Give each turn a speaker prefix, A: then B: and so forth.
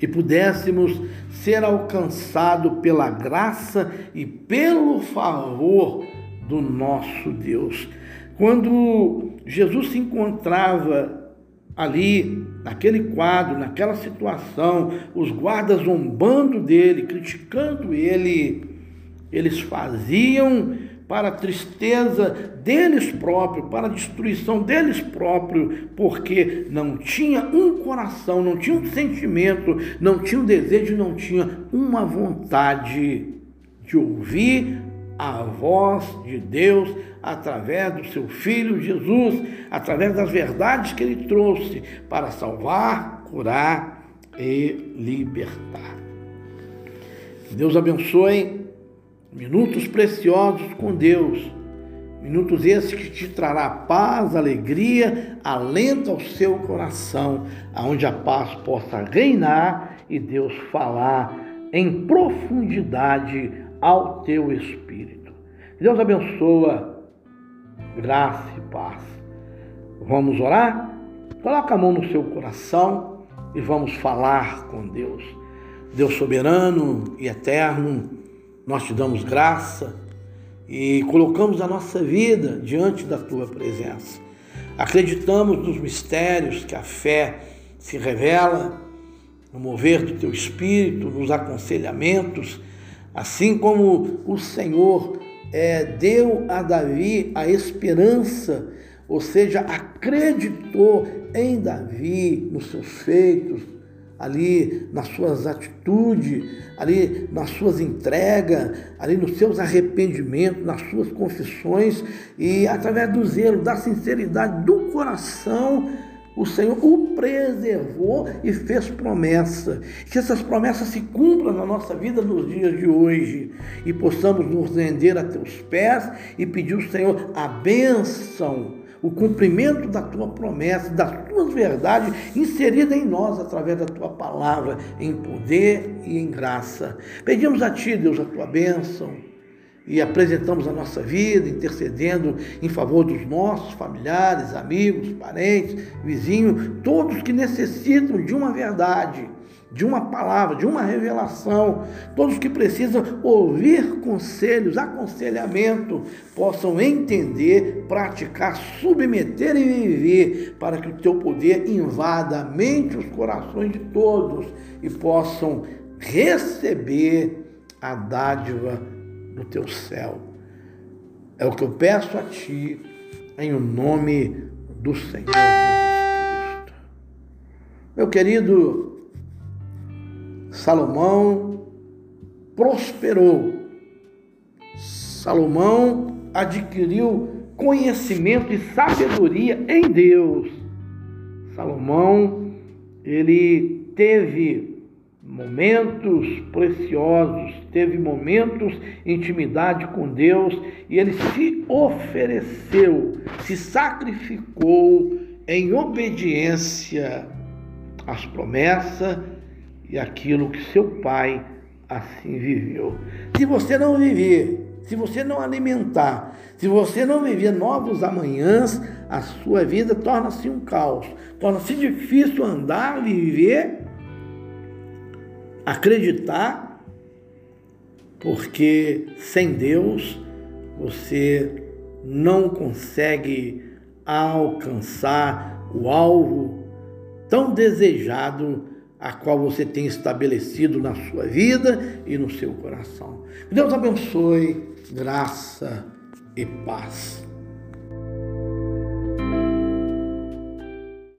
A: e pudéssemos ser alcançados pela graça e pelo favor do nosso Deus. Quando Jesus se encontrava ali, naquele quadro, naquela situação, os guardas zombando dele, criticando ele, eles faziam para a tristeza deles próprios, para a destruição deles próprios, porque não tinha um coração, não tinha um sentimento, não tinha um desejo, não tinha uma vontade de ouvir a voz de Deus através do seu Filho Jesus, através das verdades que ele trouxe para salvar, curar e libertar. Deus abençoe minutos preciosos com Deus, minutos esses que te trará paz, alegria, alento ao seu coração, aonde a paz possa reinar e Deus falar em profundidade ao teu espírito. Deus abençoa, graça e paz. Vamos orar? Coloca a mão no seu coração e vamos falar com Deus. Deus soberano e eterno, nós te damos graça e colocamos a nossa vida diante da tua presença. Acreditamos nos mistérios que a fé se revela, no mover do teu espírito, nos aconselhamentos, assim como o Senhor é, deu a Davi a esperança, ou seja, acreditou em Davi, nos seus feitos, ali nas suas atitudes, ali nas suas entregas, ali nos seus arrependimentos, nas suas confissões e através do zelo, da sinceridade do coração, o Senhor o preservou e fez promessa. Que essas promessas se cumpram na nossa vida nos dias de hoje e possamos nos render a teus pés e pedir ao Senhor a bênção o cumprimento da tua promessa, das tuas verdades inseridas em nós através da tua palavra, em poder e em graça. Pedimos a ti, Deus, a tua bênção e apresentamos a nossa vida, intercedendo em favor dos nossos familiares, amigos, parentes, vizinhos, todos que necessitam de uma verdade de uma palavra, de uma revelação. Todos que precisam ouvir conselhos, aconselhamento, possam entender, praticar, submeter e viver, para que o teu poder invada a mente os corações de todos e possam receber a dádiva do teu céu. É o que eu peço a ti, em o nome do Senhor Jesus Cristo. Meu querido Salomão prosperou. Salomão adquiriu conhecimento e sabedoria em Deus. Salomão, ele teve momentos preciosos, teve momentos de intimidade com Deus e ele se ofereceu, se sacrificou em obediência às promessas e aquilo que seu pai assim viveu. Se você não viver, se você não alimentar, se você não viver novos amanhãs, a sua vida torna-se um caos, torna-se difícil andar, viver, acreditar, porque sem Deus você não consegue alcançar o alvo tão desejado a qual você tem estabelecido na sua vida e no seu coração. Deus abençoe, graça e paz.